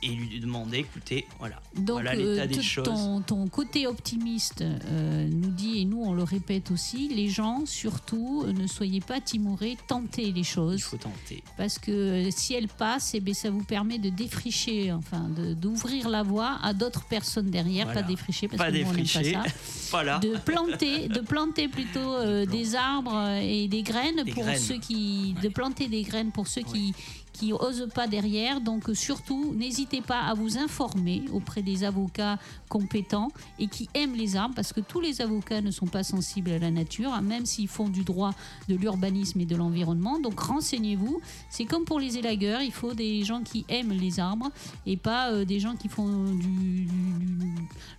et lui demander, écoutez, voilà, Donc voilà l'état euh, des tout- choses. ton, ton côté optimiste euh, nous dit, et nous on le répète aussi, les gens surtout euh, ne soyez pas timorés, tentez les choses. Il faut tenter. Parce que si elles passent, eh bien, ça vous permet de défricher, enfin d'ouvrir la voie à d'autres personnes derrière, Voilà. pas défricher, parce Pas que nous, on n'aime défricher. pas ça. voilà. de planter, de planter plutôt euh, des arbres et des graines Des pour graines. ceux qui, de planter des graines pour ceux qui qui osent pas derrière. Donc surtout, n'hésitez pas à vous informer auprès des avocats compétents et qui aiment les arbres, parce que tous les avocats ne sont pas sensibles à la nature, hein, même s'ils font du droit de l'urbanisme et de l'environnement. Donc renseignez-vous. C'est comme pour les élagueurs, il faut des gens qui aiment les arbres et pas euh, des gens qui font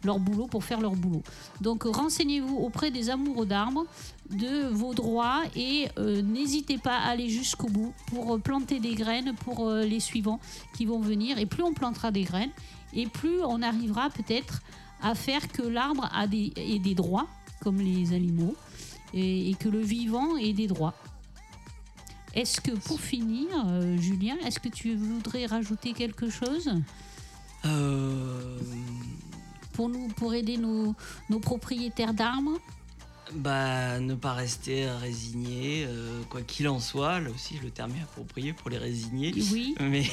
leur boulot pour faire leur boulot. Donc renseignez-vous auprès des amoureux d'arbres de vos droits et euh, n'hésitez pas à aller jusqu'au bout pour euh, planter des graines pour euh, les suivants qui vont venir. Et plus on plantera des graines, et plus on arrivera peut-être à faire que l'arbre a des, ait des droits, comme les animaux, et, et que le vivant ait des droits. Est-ce que pour finir, euh, Julien, est-ce que tu voudrais rajouter quelque chose? Pour, nous, pour aider nos, nos propriétaires d'arbres? Bah, ne pas rester résigné, euh, quoi qu'il en soit. Là aussi, le terme est approprié pour les résignés. Oui. Mais,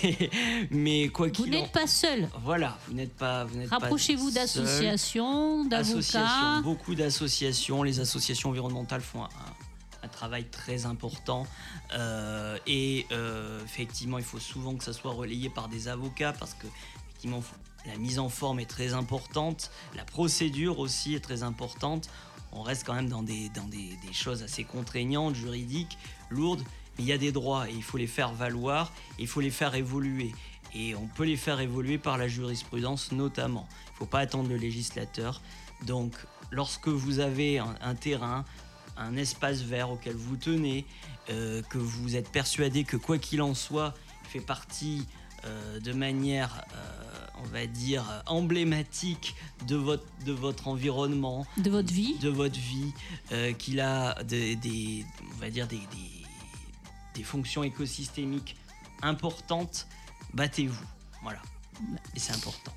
mais quoi Vous qu'il en n'êtes pas seul. Voilà, vous n'êtes pas. vous Rapprochez-vous d'associations, Associations, d'avocats. beaucoup d'associations. Les associations environnementales font un, un travail très important. Euh, et euh, effectivement, il faut souvent que ça soit relayé par des avocats parce que effectivement, la mise en forme est très importante. La procédure aussi est très importante. On reste quand même dans des, dans des, des choses assez contraignantes, juridiques, lourdes. Mais il y a des droits et il faut les faire valoir il faut les faire évoluer. Et on peut les faire évoluer par la jurisprudence notamment. Il ne faut pas attendre le législateur. Donc, lorsque vous avez un, terrain, un espace vert auquel vous tenez, euh, que vous êtes persuadé que quoi qu'il en soit, il fait partie de manière, euh, on va dire, emblématique de votre, de votre environnement, de votre vie, de votre vie, euh, qu'il a des, des- on va dire des, des- des fonctions écosystémiques importantes, battez-vous. Voilà. Et c'est important.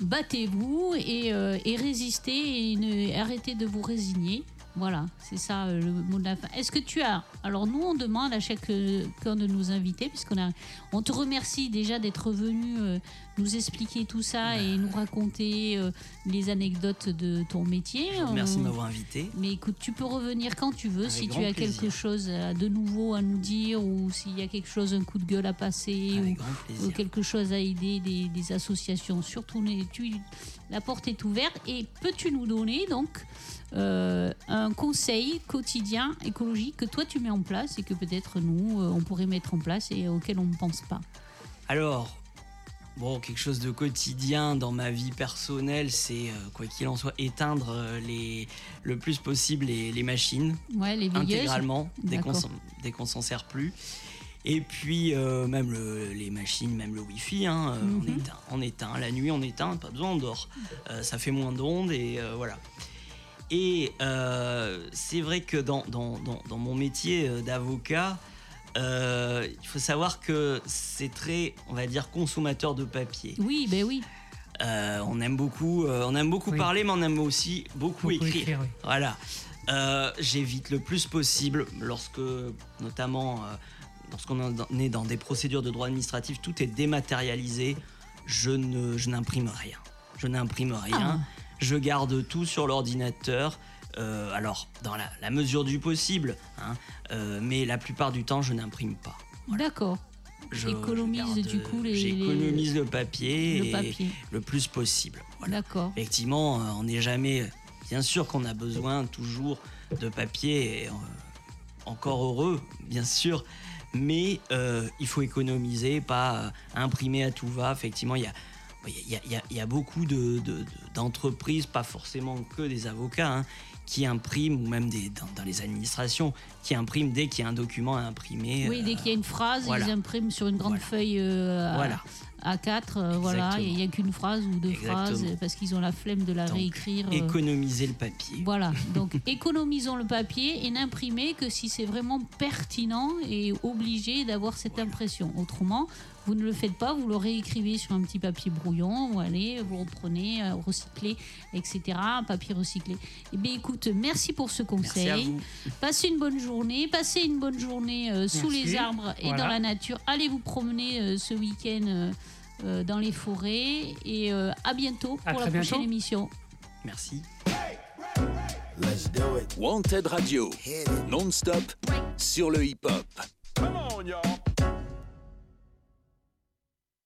Battez-vous et, euh, et résistez et ne, arrêtez de vous résigner. Voilà, c'est ça euh, le mot de la fin. Est-ce que tu as. Alors, nous, on demande à chacun de nos invités, puisqu'on a. On te remercie déjà d'être venu euh, nous expliquer tout ça et nous raconter euh, les anecdotes de ton métier. Remercie de m'avoir invité. Mais écoute, tu peux revenir quand tu veux Avec si tu as quelque chose de nouveau à nous dire ou s'il y a quelque chose, un coup de gueule à passer ou, quelque chose à aider des, des associations. Surtout, les, tu, la porte est ouverte. Et peux-tu nous donner donc euh, un conseil quotidien écologique que toi tu mets en place et que peut-être nous euh, on pourrait mettre en place et auquel on ne pense pas? Alors, bon, quelque chose de quotidien dans ma vie personnelle, c'est, euh, quoi qu'il en soit, éteindre euh, les, le plus possible les, les machines. Ouais, les veilleuses. Intégralement, dès qu'on s'en- dès qu'on s'en sert plus. Et puis, euh, même le- les machines, même le Wi-Fi, hein, euh, on, Mhm. éteint, on éteint. La nuit, on éteint, pas besoin, on dort. Euh, ça fait moins d'ondes et voilà. Et c'est vrai que dans, dans- dans- dans mon métier d'avocat, il faut savoir que c'est très, on va dire, consommateur de papier. Oui, ben oui. Euh, on aime beaucoup, euh, on aime beaucoup Oui. parler, mais on aime aussi beaucoup, Beaucoup écrire. écrire, oui. Voilà. Euh, J'évite le plus possible lorsque, notamment, lorsqu'on est dans- des procédures de droit administratif, tout est dématérialisé. Je ne, je n'imprime rien. Je n'imprime rien. Je garde tout sur l'ordinateur. Euh, alors, dans la, la mesure du possible, hein, euh, mais la plupart du temps, je n'imprime pas. D'accord. Je- Économise je garde- du coup les. J'économise le papier, Le et papier. le plus possible. Voilà. D'accord. Effectivement, euh, on n'est jamais. Bien sûr qu'on a besoin toujours de papier, et, euh, encore heureux, bien sûr, mais euh, il faut économiser, pas euh, imprimer à tout va. Effectivement, il y a. Il y, a- il y a- il y a beaucoup de- de- de- d'entreprises, pas forcément que des avocats, hein, qui impriment, ou même des, dans, dans les administrations, qui impriment dès qu'il y a un document à imprimer. Oui, dès qu'il y a une phrase, voilà. ils impriment sur une grande feuille euh, Voilà. A4, euh, voilà, il n'y a qu'une phrase ou deux Exactement. phrases euh, parce qu'ils ont la flemme de la Donc, réécrire. euh. Économiser le papier. Voilà, donc économisons le papier et n'imprimez que si c'est vraiment pertinent et obligé d'avoir cette impression. Autrement, vous ne le faites pas, vous le réécrivez sur un petit papier brouillon, ou allez, vous reprenez, euh, recyclez, etc. Un papier recyclé. Eh bien écoute, merci pour ce conseil. à vous. Passez une bonne journée, passez une bonne journée euh, sous Merci. les arbres et Voilà. dans la nature. Allez vous promener euh, ce week-end euh, dans les forêts et euh, à bientôt À pour la prochaine bientôt. émission. Merci. Wanted Radio, non-stop sur le hip-hop. Come on, y'all.